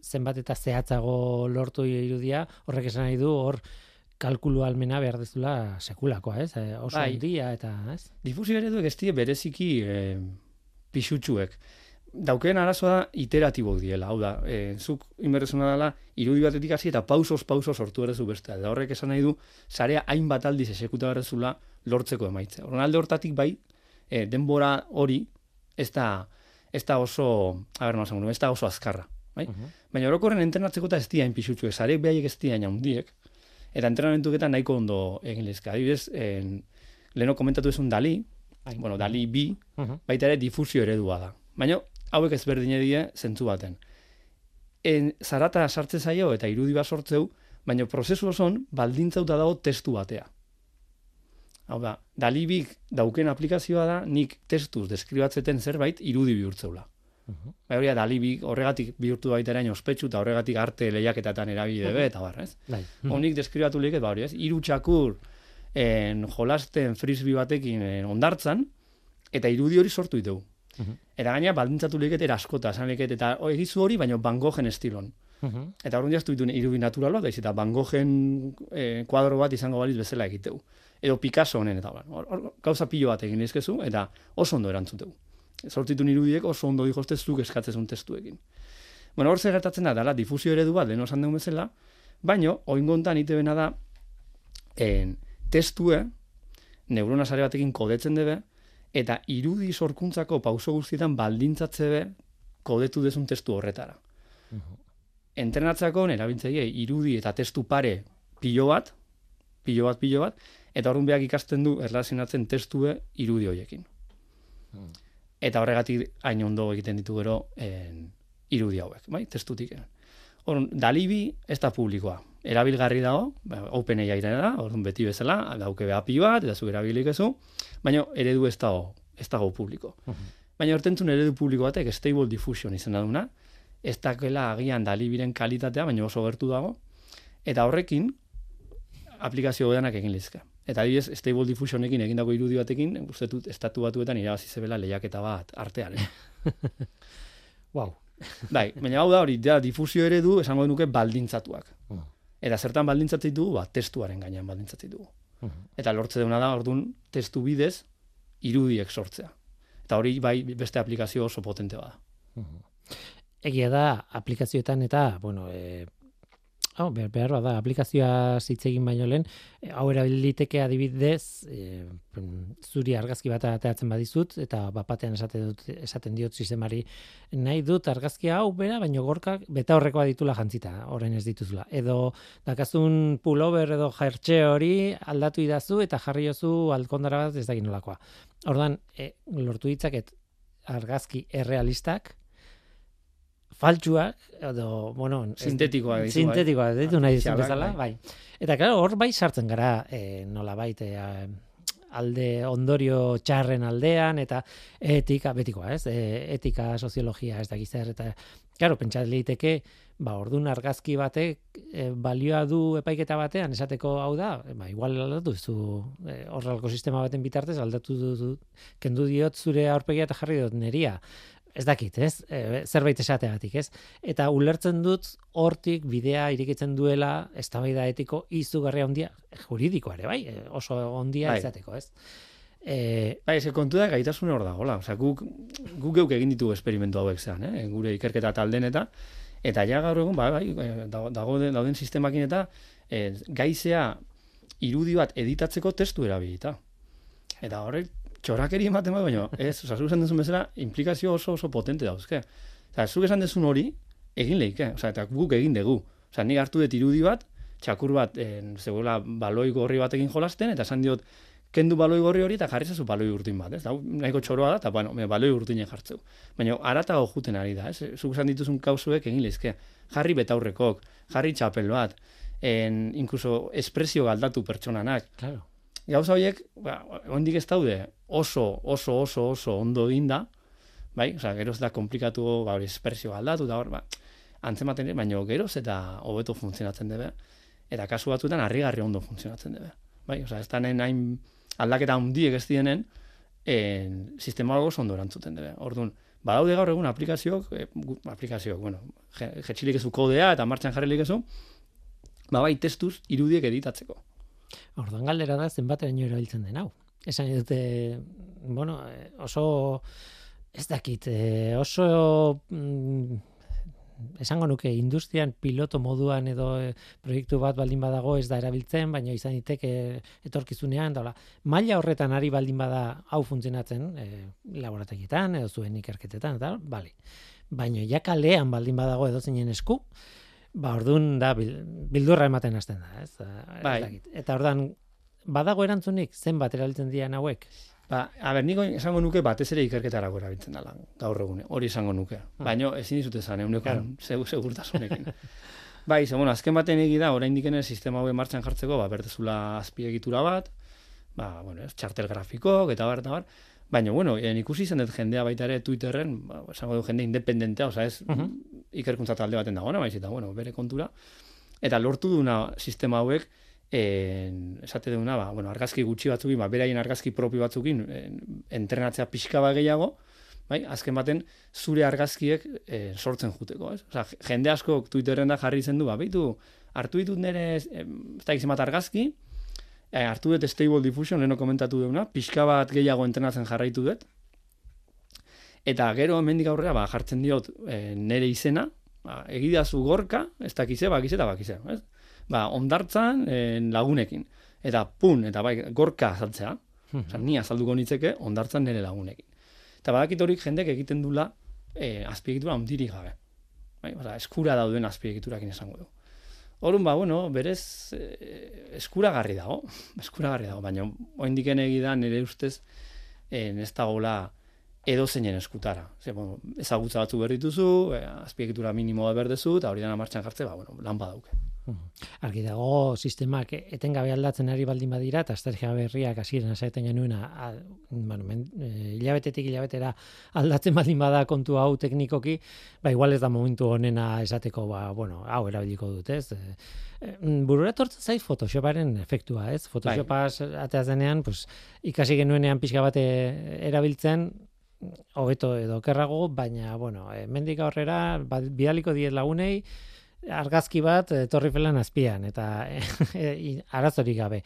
zenbat eta zehatzago lortu irudia, horrek esan nahi du hor kalkulu almena behar dezula sekulakoa, ez? E, oso Bai. handia eta, ez? Difusio ereduek ez die bereziki eh, pixutxuek. Daukeen arazoa da iteratibok diela, hau da, e, zuk inberrezuna dela, irudi batetik hasi eta pausos pausos sortu errezu bestea. Da horrek esan nahi du, sarea hainbat aldiz esekuta berrezula lortzeko emaitza. Horren alde hortatik bai, e, denbora hori, ez da, ez da oso, a ber, no, ez da oso azkarra. Bai? Baina orokorren entrenatzeko eta ez dira inpixutxuek, sareek behaiek ez dira handiek, eta entrenamentuketan nahiko ondo egin lezka. Adibidez, en, leheno komentatu ezun Dali, Bai. bueno, Dali bi, Mhm. baita ere difusio eredua da. Baina hauek ezberdine die zentzu baten. En, zarata sartze zaio eta irudi bat sortzeu, baina prozesu oson baldintzauta dago testu batea. Hau da, dalibik dauken aplikazioa da, nik testuz deskribatzeten zerbait irudi bihurtzeula. Mhm. Bai hori da, dalibik horregatik bihurtu baita eraino ospetsu eta horregatik arte lehiaketatan erabide be, eta bar, ez? Bai. Honik deskribatu liket, ba hori, ez? Hiru txakur en, jolasten frisbee batekin en, ondartzan, eta irudi hori sortu ditu. Mhm. Eta gaina baldintzatu liket era askota, esan liket, eta o, egizu hori, baina Van Goghen estilon. Mhm. Eta orduan jaztu ditu irudi natural bat, daiz, eta Van Goghen eh, kuadro bat izango baliz bezala egiteu. Edo Picasso honen, eta hor, hor, gauza pilo bat egin izkezu, eta oso ondo erantzuteu. Sortitun irudiek oso ondo dihozte zuk eskatzezun testuekin. Bueno, hor zer gertatzen da, dala, difusio eredu bat, lehen osan dugun bezala, baino, oingontan itebena da, en, testue, neurona sare batekin kodetzen debe, eta irudi sorkuntzako pauso guztietan baldintzatze be, kodetu dezun testu horretara. Entrenatzako erabiltzaile irudi eta testu pare pilo bat, pilo bat, pilo bat, eta horren behak ikasten du erlazionatzen testue irudi horiekin. Eta horregatik hain ondo egiten ditu gero en, irudi hauek, bai, testutik. Orrun, dalibi ez da publikoa. Erabilgarri dago, ba, open AI da, orrun beti bezala, dauke API bat, eta zu erabilik ezu, baina eredu ez dago, ez dago publiko. Baina hortentzun eredu publiko batek Stable Diffusion izena duna, ez dakela agian dalibiren kalitatea, baina oso gertu dago, eta horrekin aplikazio godanak egin lizka. Eta adibidez, Stable Diffusionekin egindako irudi batekin, uste dut estatu batuetan irabazi zebela lehiaketa bat artean. Wow. bai, baina hau da hori, da, difusio eredu esango nuke baldintzatuak. Mm. Eta zertan baldintzatzen dugu, ba, testuaren gainean baldintzatzen dugu. Eta lortze duna da, orduan, testu bidez, irudiek sortzea. Eta hori bai beste aplikazio oso potente bada. Egia da, aplikazioetan eta, bueno, e, Oh, behar, da, aplikazioa zitzegin baino lehen, e, hau erabiliteke adibidez, e, zuri argazki bat ateatzen badizut, eta bapatean esaten, dut, esaten diot sistemari, nahi dut argazki hau bera, baino gorkak beta horrekoa ditula jantzita, orain ez dituzula. Edo dakazun pullover edo jertxe hori aldatu idazu eta jarri jozu alkondara bat ez da ginolakoa. Ordan e, lortu ditzaket argazki errealistak, faltsuak edo bueno, sintetikoa ditu. Sintetikoa bai. ditu nahi dizu bezala, bai. Eta claro, hor bai sartzen gara, eh nolabait eh alde ondorio txarren aldean eta etika betikoa, ez? E, etika, soziologia, ez da gizar eta claro, pentsa liteke ba ordun argazki batek e, balioa du epaiketa batean esateko hau da, ba igual aldatu zu e, horrelako sistema baten bitartez aldatu du, kendu diot zure aurpegia eta jarri dut neria ez dakit, ez? E, zerbait esateagatik, ez? Eta ulertzen dut hortik bidea irikitzen duela eztabaida etiko izugarri handia juridikoa ere, bai? E, oso handia bai. izateko, ez? E, bai, ez kontu da gaitasun hor dagoela. Osea, guk guk geuk egin ditugu esperimentu hauek zean, eh? Gure ikerketa talden eta eta ja gaur egun, bai, bai, e, dago dauden sistemakin eta e, gaizea irudi bat editatzeko testu erabilita. Eta horrek txorakeri ematen bai, baina ez, oza, zuk esan duzun bezala, implikazio oso oso potente dauzke. Oza, zuk esan duzun hori, egin lehike, oza, eta guk egin dugu. Oza, nik hartu dut irudi bat, txakur bat, en, zegoela, baloi gorri batekin jolasten, eta esan diot, kendu baloi gorri hori, eta jarri zazu baloi urtin bat, ez? Da, nahiko txoroa da, eta, bueno, me, baloi urtinen jartzeu. Baina, arata juten ari da, ez? Zuk esan dituzun kauzuek egin lehizke. Jarri betaurrekok, jarri txapel bat, en, inkluso espresio galdatu pertsonanak. Claro gauza horiek, ba, ondik ez daude, oso, oso, oso, oso ondo da, bai, oza, geroz da komplikatu, ba, hori espresio aldatu, da hor, ba, antzematen, baina geroz eta hobeto funtzionatzen debe, eta kasu batzuetan harrigarri ondo funtzionatzen debe, bai, oza, ez da hain aldaketa handiek ez dienen, en, sistema oso ondo erantzuten debe, orduan, badaude gaur egun aplikazioak, e, aplikazioak, bueno, jetxilik ezu kodea eta martxan jarrilik ezu, ba bai, testuz irudiek editatzeko. Orduan galdera da zenbateraino erabiltzen den hau. Esan dute, bueno, oso ez dakit, eh, oso mm, esango nuke industrian piloto moduan edo eh, proiektu bat baldin badago ez da erabiltzen, baina izan diteke etorkizunean, dola, maila horretan ari baldin bada hau funtzionatzen e, laborategietan edo zuen ikerketetan, eta, bale. Baina jakalean baldin badago edo zinen esku, Ba, ordun da bildurra ematen hasten da, ez? Bai. Eta ordan badago erantzunik zenbat erabiltzen dian hauek? Ba, a ber, niko esango nuke batez ere ikerketarako erabiltzen dela gaur egun. Hori esango nuke. Ah. Baino ezin dizute zan euneko claro. segurtasunekin. bai, ze bueno, azken baten egi da oraindik ene sistema hau martxan jartzeko, ba berdezula azpiegitura bat, ba, bueno, txartel grafiko eta bar eta bar. Baina, bueno, en ikusi zen dut jendea baita ere Twitterren, ba, esango du jende independentea, oza, ez, uh ikerkuntza talde baten dagoena, baiz, eta, bueno, bere kontura. Eta lortu duna sistema hauek, en, esate duna, ba, bueno, argazki gutxi batzukin, ba, beraien argazki propio batzukin, en, entrenatzea pixka bat gehiago, bai, azken baten, zure argazkiek eh, sortzen juteko, ez? Oza, jende asko Twitterren da jarri zen du, ba, beitu, hartu ditut nire, ez da ikizemat argazki, e, hartu dut stable diffusion, leheno komentatu duna, pixka bat gehiago entrenatzen jarraitu dut, eta gero hemendik aurrera ba, jartzen diot e, nere izena, ba, egidazu gorka, ez dakize, bakize eta bakize, ez? Ba, ondartzan e, lagunekin, eta pun, eta bai, gorka azaltzea, hmm. Osa, ni azalduko nitzeke ondartzan nere lagunekin. Eta badakit horik jendek egiten dula e, azpiegitura ondirik gabe. Bai, oza, eskura dauden azpiegiturakin esango du. Horun ba, bueno, berez eh, eskuragarri dago, eskuragarri dago, baina oindiken egidan nire ustez en ez dagoela edo zeinen eskutara. Ze, bueno, ezagutza batzu berrituzu, eh, azpiegitura minimoa berdezu, eta hori dena martxan jartze, ba, bueno, lan badauke. Argi dago sistemak etengabe aldatzen ari baldin badira eta estrategia berriak hasieran esaten genuena bueno, men, e, hilabetetik hilabetera aldatzen baldin bada kontu hau teknikoki, ba igual ez da momentu honena esateko ba bueno, hau erabiliko dut, ez? E, e, burura tortzen zait Photoshoparen efektua, ez? Photoshopa bai. atea zenean, pues, ikasi genuenean pixka bate erabiltzen hobeto edo kerrago, baina bueno, e, mendik aurrera ba, bidaliko diet lagunei argazki bat e, torri azpian, eta e, arazorik gabe.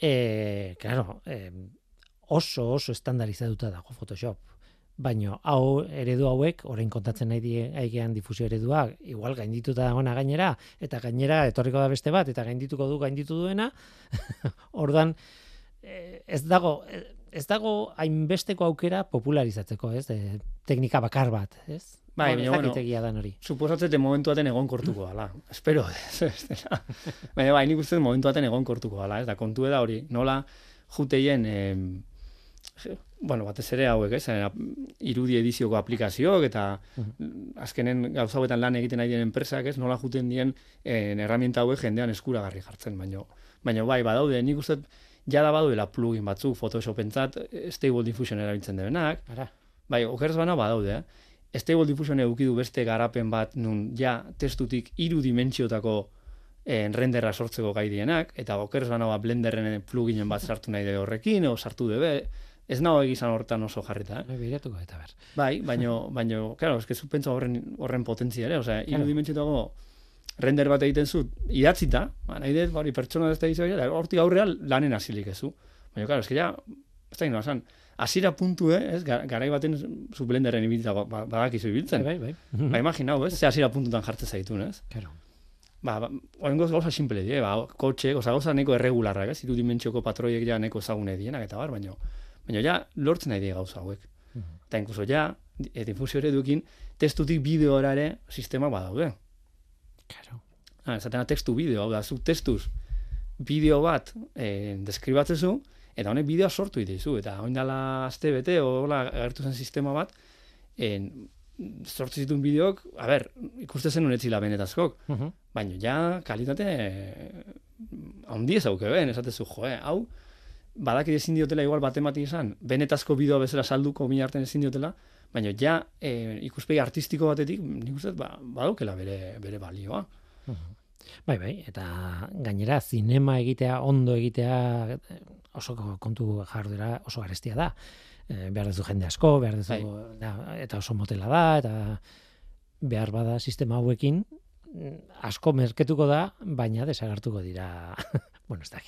E, claro, e, oso oso estandarizatuta dago Photoshop. Baino hau eredu hauek orain kontatzen nahi die aigean difusio eredua, igual gaindituta dagoena gainera eta gainera etorriko da beste bat eta gaindituko du gainditu duena. Ordan ez dago ez dago hainbesteko aukera popularizatzeko, ez? E, teknika bakar bat, ez? Bai, baina, bueno, dan hori. Suposatzete momentu baten egon kortuko ala. Espero, ez, baina, bai, nik uste momentu baten egon kortuko ala, ez da, kontu da hori, nola juteien, eh, bueno, batez ere hauek, ez, irudi edizioko aplikazioak, eta azkenen gauza lan egiten nahi dien enpresak, ez, nola juten dien eh, herramienta hauek jendean eskuragarri jartzen, baina, baina, bai, badaude, nik uste, jada baduela plugin batzuk Photoshopentzat Stable Diffusion erabiltzen denak. Ara. Bai, okerz bana badaude, eh? Stable Diffusion edukidu beste garapen bat nun ja testutik hiru dimentsiotako eh, renderra sortzeko gai dienak, eta okerz bana ba Blenderren pluginen bat sartu nahi de horrekin, o sartu debe, ez nago egizan hortan oso jarrita. Eh? Bai, eta ber. Bai, baino, baino, claro, eske zu horren, horren potentzia ere, osea, hiru dimentsiotako render bat egiten zu, idatzita, ba, nahi dut, hori pertsona ez da izan, hortik aurrean lanen hasilik ez zu. Baina, klar, eski ja, ez da inoa zan, asira puntu, eh, ez, garai baten zu blenderren ibiltza ba, ba, badakizu ibiltzen. Bai, bai, bai. Ba, imaginau, ez, ze asira puntutan jartzen zaitun, ez? Claro. Ba, ba, oen goz gauza simple die, ba, kotxe, goza gauza neko erregularrak, ez, iru dimentsioko patroiek ja neko ezagune dienak, eta bar, baina, baina ja, lortzen nahi die gauza hauek. Eta inkuso ja, et infusio dukin, testutik bideora ere sistema badaude. Claro. Ah, esatena testu bideo, hau da, zu testuz bideo bat eh, deskribatzezu, eta honek bideoa sortu itizu, eta hori dala azte bete, hola, agertu zen sistema bat, en, sortu zituen bideok, a ber, ikuste zen unetzila benetazkok, uh baina ja, kalitate, handi ez auke ben, esatezu, joe, hau, badaki ezin diotela igual batematik izan, benetazko bideoa bezala salduko mina arten ezin diotela, baina ja, e, ikuspegi artistiko batetik, nik uste, ba, badaukela bere, bere balioa. Bai, bai, eta gainera zinema egitea, ondo egitea oso kontu jardera oso garestia da. E, behar dezu jende asko, behar dezu, bai. eta oso motela da, eta behar bada sistema hauekin asko merketuko da, baina desagartuko dira, bueno, ez da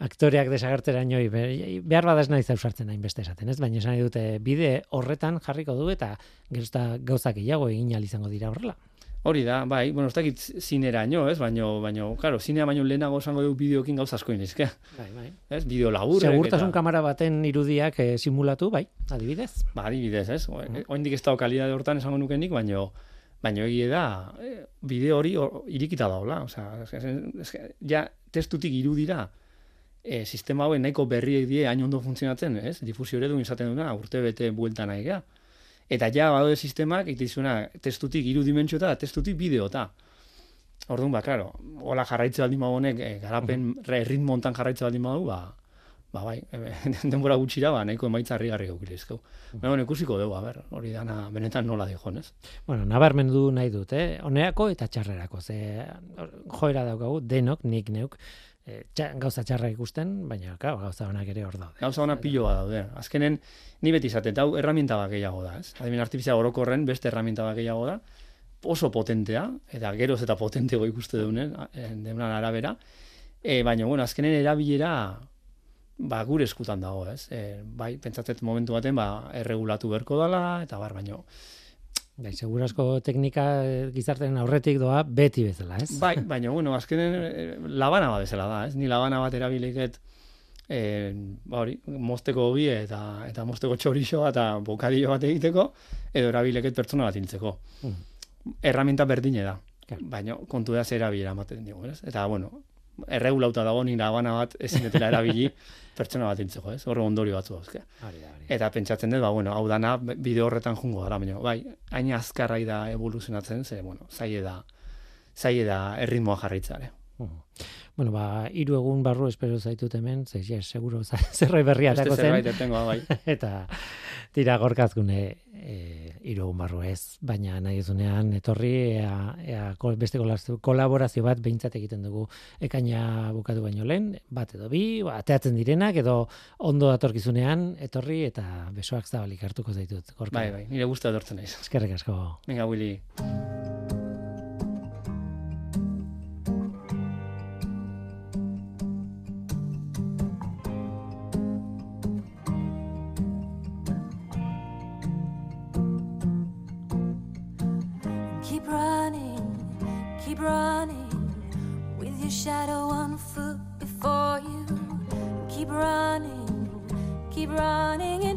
Aktoreak desagartera nioi, behar bada ez nahi zausartzen nahi beste esaten, ez? Baina esan dute bide horretan jarriko du eta gauzak gehiago egin izango dira horrela. Hori da, bai, bueno, ez dakit zinera nio, ez, baino, baino, claro, zinea baino lehenago esango du bideokin gauza asko inizke. Bai, bai. Ez, bideo labur. Segurtasun kamera baten irudiak eh, simulatu, bai, adibidez. Ba, adibidez, ez, mm. oindik ez dago kalidade hortan esango nukenik, baino, baino egie da, eh, bideo hori or, irikita daula, osea, ja, testutik irudira, e, sistema hauen nahiko berriek die hain ondo funtzionatzen, ez, difusio eredu izaten duna, urte bete buelta nahi geha. Eta ja, badaude sistemak, itizuna, testutik iru dimentsio eta testutik bideo eta. Orduan, ba, klaro, hola jarraitze baldin honek, e, garapen, uh -huh. ritmo ontan jarraitze baldin badu, ba, ba, bai, denbora gutxira, ba, nahiko emaitza harri gaukile ezkau. Uh -huh. Baina, ikusiko dugu, a ber, hori dana, benetan nola dijon, ez? Bueno, nabarmen du nahi dut, eh? Honeako eta txarrerako, ze joera daukagu, denok, nik neuk, e, gauza txarra ikusten, baina gauza onak ere hor daude. Gauza onak piloa daude. Azkenen, ni beti izaten, hau erraminta bat gehiago da, ez? Adimen artifizia orokorren beste erraminta bat gehiago da, oso potentea, eta geroz eta potentego ikuste dunen, denan arabera, e, baina, bueno, azkenen erabilera, ba, gure eskutan dago, ez? E, bai, pentsatzen momentu baten, ba, erregulatu berko dala, eta bar, baina, Bai, segurasko teknika eh, gizarteren aurretik doa beti bezala, ez? Bai, baina, bueno, azkenen eh, labana bat bezala da, ez? Ni labana bat erabiliket eh, ba hori, mosteko hobi eta, eta mosteko txorixoa eta bokadillo bat egiteko, edo erabileket pertsona bat intzeko. Mm. Erraminta berdine da, baina kontu da zer erabila ematen dugu, ez? Eta, bueno, erregulauta dago ni labana bat ezin dutela erabili pertsona bat intzeko, ez? Horre ondorio batzu dauzke. Eta pentsatzen dut, ba, bueno, hau dana bideo horretan jungo gara, baina, bai, hain azkarrai da evoluzionatzen, ze, bueno, zaie da, zaie da erritmoa jarraitzare. Bueno, ba, hiru egun barru espero zaitut hemen, ze, seguro, zerbait berria zen. Zerbait bai. Eta, tira gorkazgune, e, iru barru ez, baina nahi zunean etorri ea, ea beste kolaborazio bat behintzat egiten dugu ekaina bukatu baino lehen, bat edo bi, ba, ateatzen direnak edo ondo datorkizunean etorri eta besoak zabalik hartuko zaitut. Gorka. Bai, bai, nire guztu edortzen naiz. Eskerrik asko. Venga, Willy.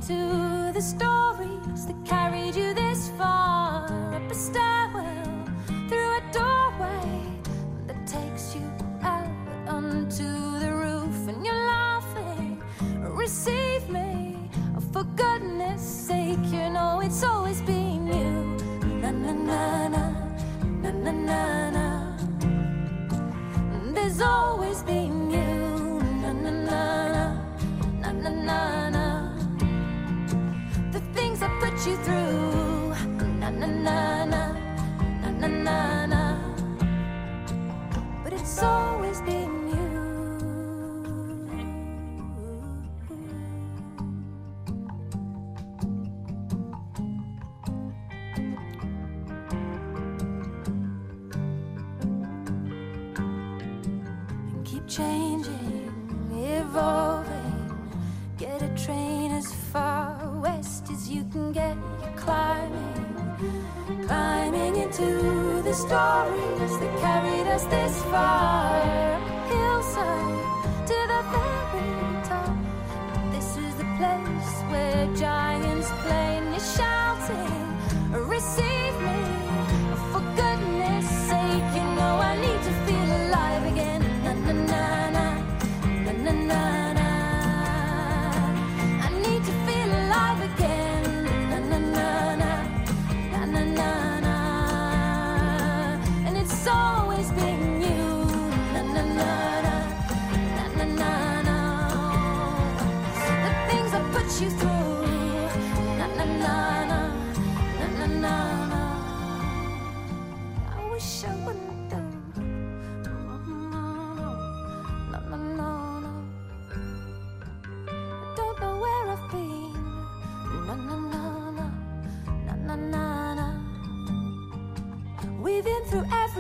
Into the stories that carried you this far. Up a stairwell, through a doorway that takes you out onto the roof, and you're laughing. Receive me, for goodness sake, you know it's always been you. Na na na na, na na na place where giants play. Shouting, receive me.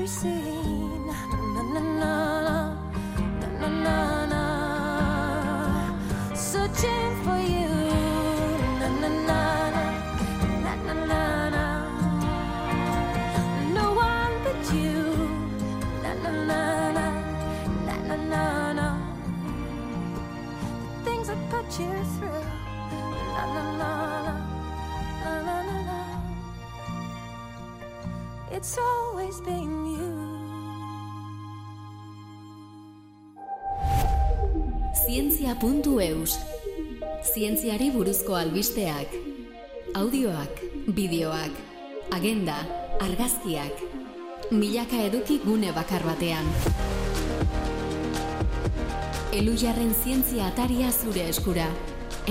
Every scene. No, no, no, no, no, no, no. Searching for you. No, no, no, no, no, no, no, no. One but you. Na na na na, na na na na. The things I put you through. Na na na na, na na na na. It's always been Zientzia.eus Zientziari buruzko albisteak Audioak, bideoak, agenda, argazkiak. Milaka eduki gune bakar batean. Elujarren zientzia ataria zure eskura.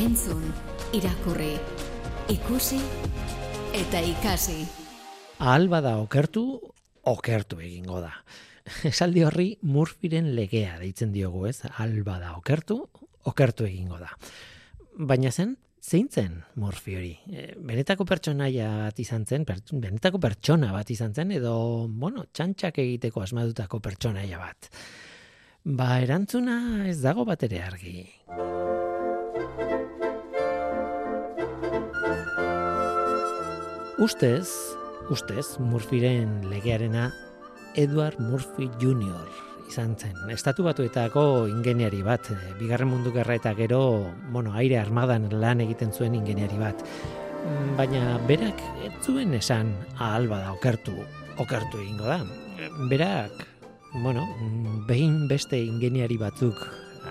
Entzun, irakurri, ikusi eta ikasi. Ahal bada okertu, okertu egingo da. Esaldi horri Murphyren legea deitzen diogu, ez? Ahal bada okertu, okertu egingo da. Baina zen, zein zen Murphy hori? E, benetako pertsonaia bat izan zen, per, benetako pertsona bat izan zen, edo, bueno, txantxak egiteko asmadutako pertsonaia bat. Ba, erantzuna ez dago bat ere argi. Ustez, ustez, Murphyren legearena Edward Murphy Jr. izan zen. Estatu batuetako ingeniari bat, eh, bigarren mundu gerra eta gero, bueno, aire armadan lan egiten zuen ingeniari bat. Mm, Baina berak ez zuen esan ahal bada okertu, okertu egingo da. Berak, bueno, behin beste ingeniari batzuk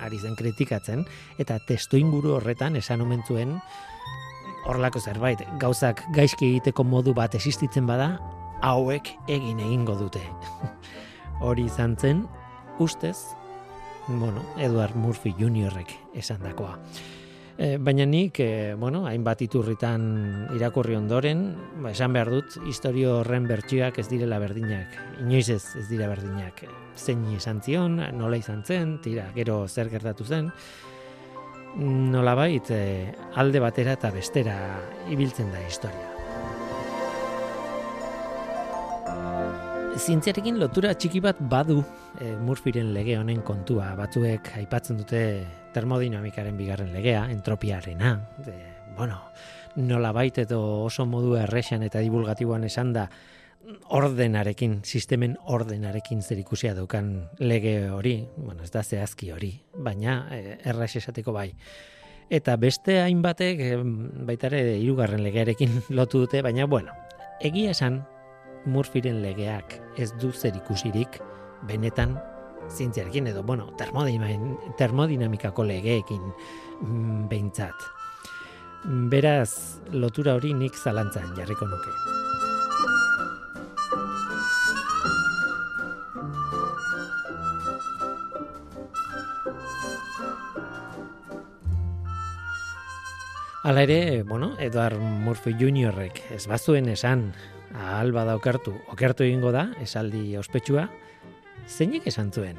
ari zen kritikatzen, eta testu inguru horretan esan omen zuen horlako zerbait, gauzak gaizki egiteko modu bat existitzen bada, hauek egin egingo dute. Hori izan zen, ustez, bueno, Edward Murphy Juniorrek esandakoa. E, baina nik, e, bueno, hainbat iturritan irakurri ondoren, ba, esan behar dut, historio horren bertsioak ez direla berdinak. Inoiz ez, ez dira berdinak. Zein esan zion, nola izan zen, tira, gero zer gertatu zen, nolabait e, alde batera eta bestera ibiltzen da historia. Zientziarekin lotura txiki bat badu e, Murphyren lege honen kontua. Batzuek aipatzen dute termodinamikaren bigarren legea, entropiarena. De, bueno, nolabait edo oso modu erresan eta divulgatiboan esan da ordenarekin, sistemen ordenarekin zer ikusia daukan lege hori, bueno, ez da zehazki hori, baina e, erraz esateko bai. Eta beste hainbatek baita ere hirugarren legearekin lotu dute, baina bueno, egia esan Murphyren legeak ez du zer ikusirik benetan zientziarekin edo, bueno, termodinamikako legeekin mm, behintzat. Beraz, lotura hori nik zalantzan jarriko nuke. Hala ere, bueno, Edward Murphy Juniorrek ez bazuen esan ahal bada okertu, okertu egingo da, esaldi ospetsua, zeinek esan zuen.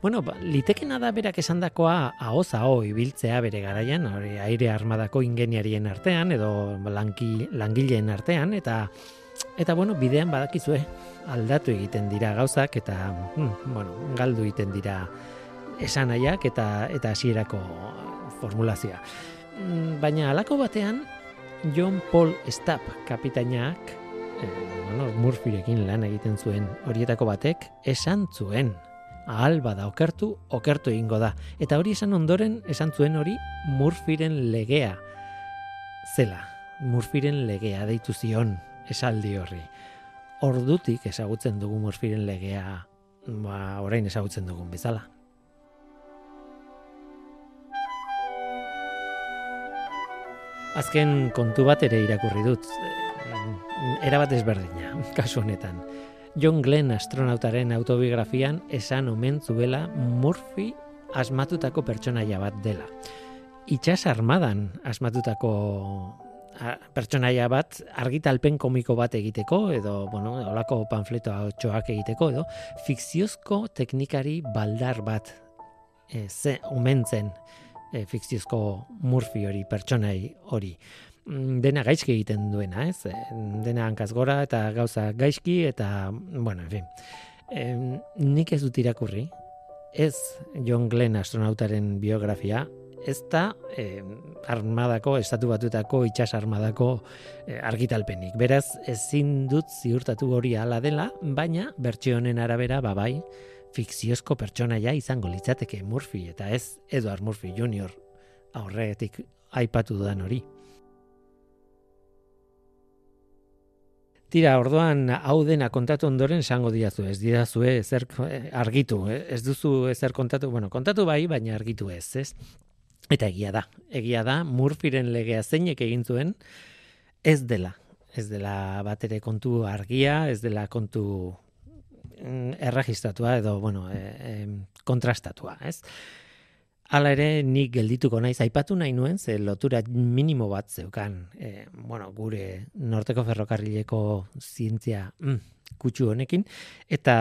Bueno, ba, litekena da berak esandakoa ahoz aho ibiltzea bere garaian, hori aire armadako ingeniarien artean edo lanki, langileen artean eta eta bueno, bidean badakizue aldatu egiten dira gauzak eta hmm, bueno, galdu egiten dira esanaiak eta eta hasierako formulazioa. Mm, baina halako batean John Paul Stapp kapitainak eh, bueno, Murphyrekin lan egiten zuen horietako batek esan zuen ahal bada okertu, okertu egingo da. Eta hori esan ondoren esan zuen hori Murphyren legea zela. Murphyren legea deitu zion esaldi horri. Ordutik ezagutzen dugu Murphyren legea ba, orain ezagutzen dugun bezala. Azken kontu bat ere irakurri dut. Era bat ezberdina, kasu honetan. John Glenn astronautaren autobiografian esan omen zuela Murphy asmatutako pertsonaia bat dela. Itxas armadan asmatutako pertsonaia bat argitalpen komiko bat egiteko edo bueno, olako panfleto txoak egiteko edo fikziozko teknikari baldar bat e, ze omentzen e, fikziozko Murphy hori pertsonai hori. Mm, dena gaizki egiten duena, ez? E, dena hankaz gora eta gauza gaizki eta, bueno, en fin. E, nik ez dut irakurri, ez John Glenn astronautaren biografia, ez da e, armadako, estatu batutako, itxas armadako e, argitalpenik. Beraz, ezin dut ziurtatu hori ala dela, baina bertsio honen arabera, babai, fikziozko pertsonaia izango litzateke Murphy, eta ez Edward Murphy Jr. aurretik aipatu dudan hori. Tira, orduan hau dena kontatu ondoren esango diazu, ez diazu ezer argitu, eh? ez duzu ezer kontatu, bueno, kontatu bai, baina argitu ez, ez? Eta egia da, egia da, Murphyren legea zeinek egin zuen, ez dela, ez dela bat ere kontu argia, ez dela kontu erregistratua edo, bueno, e, kontrastatua, ez? Hala ere, nik geldituko naiz aipatu nahi nuen, ze lotura minimo bat zeukan, e, bueno, gure norteko ferrokarrileko zientzia mm, kutsu honekin, eta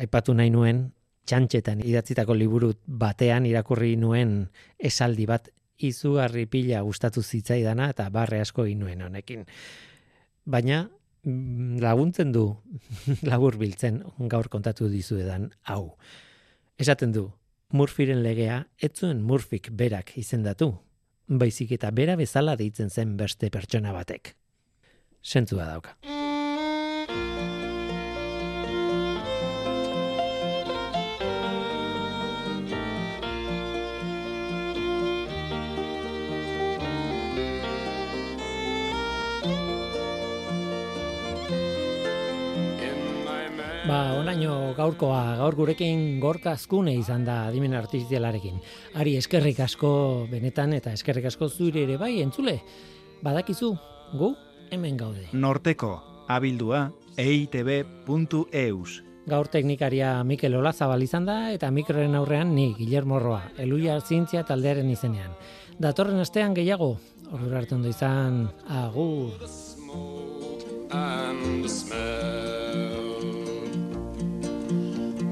aipatu nahi nuen, txantxetan idatzitako liburu batean irakurri nuen esaldi bat izugarri pila gustatu zitzaidana eta barre asko egin nuen honekin. Baina mm, laguntzen du labur biltzen gaur kontatu dizuedan hau. Esaten du, Murphyren legea etzuen Murphyk berak izendatu, baizik eta bera bezala deitzen zen beste pertsona batek. Sentzua dauka. Ba, onaino gaurkoa, gaur gurekin gorka azkune izan da adimen artizialarekin. Ari eskerrik asko benetan eta eskerrik asko zure ere bai entzule. Badakizu, gu hemen gaude. Norteko, abildua, eitb.eus. Gaur teknikaria Mikel Olazabal izan da eta mikroren aurrean ni Guillermo Roa, eluia zientzia taldearen izenean. Datorren astean gehiago, ordura ondo izan, agur.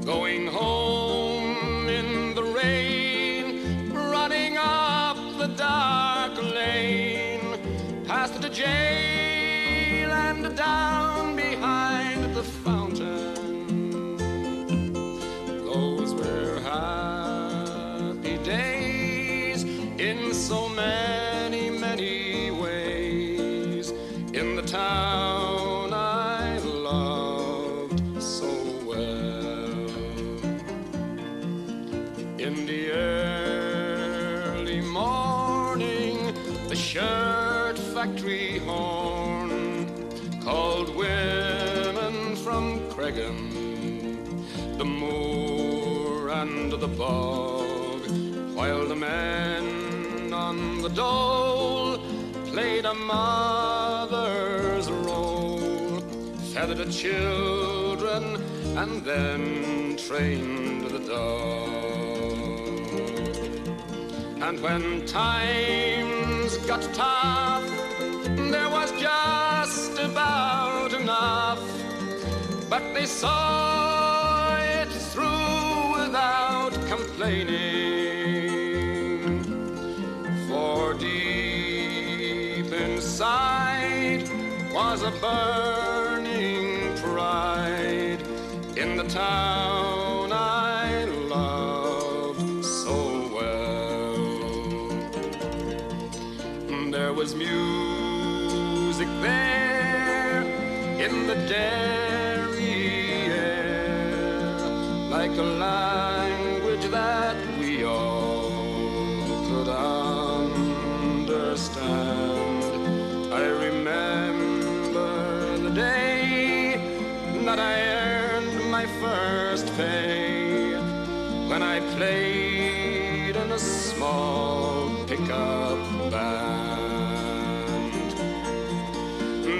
Going home in the rain, running up the dark lane, past the jail and down behind the fountain. Those were happy days in so many, many ways in the town Cregan, the moor and the bog, while the men on the dole played a mother's role, feathered the children, and then trained the dog. And when times got tough, there was just about. But they saw it through without complaining. For deep inside was a burning pride in the town I loved so well. There was music there in the dairy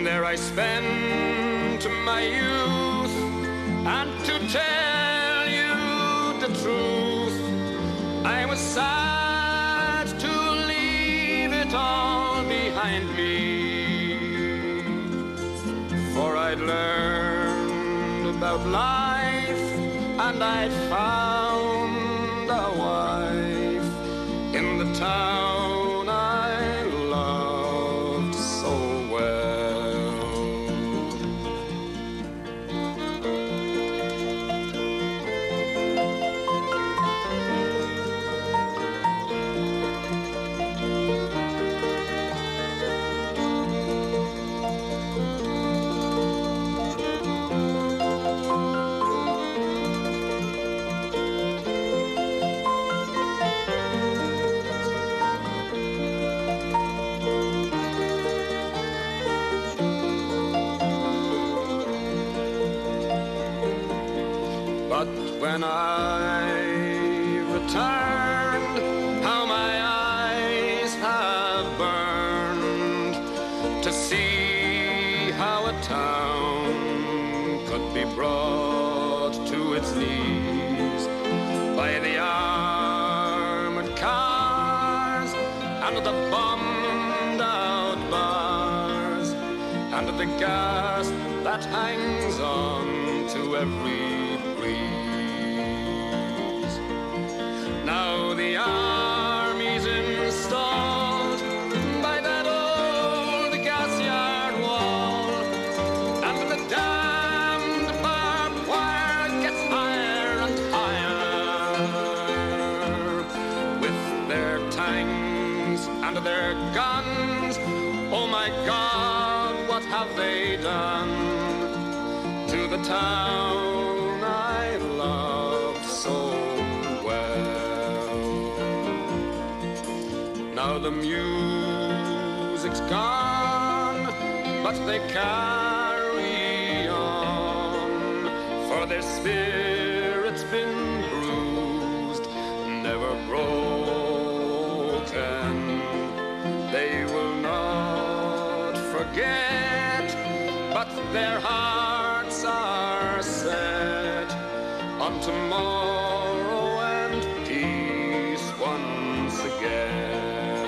There I spent my youth, and to tell you the truth, I was sad to leave it all behind me. For I'd learned about life and I'd found they done to the town I loved so well? Now the music's gone, but they carry on, for their spirit's their hearts are set on tomorrow and peace once again.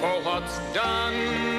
For what's done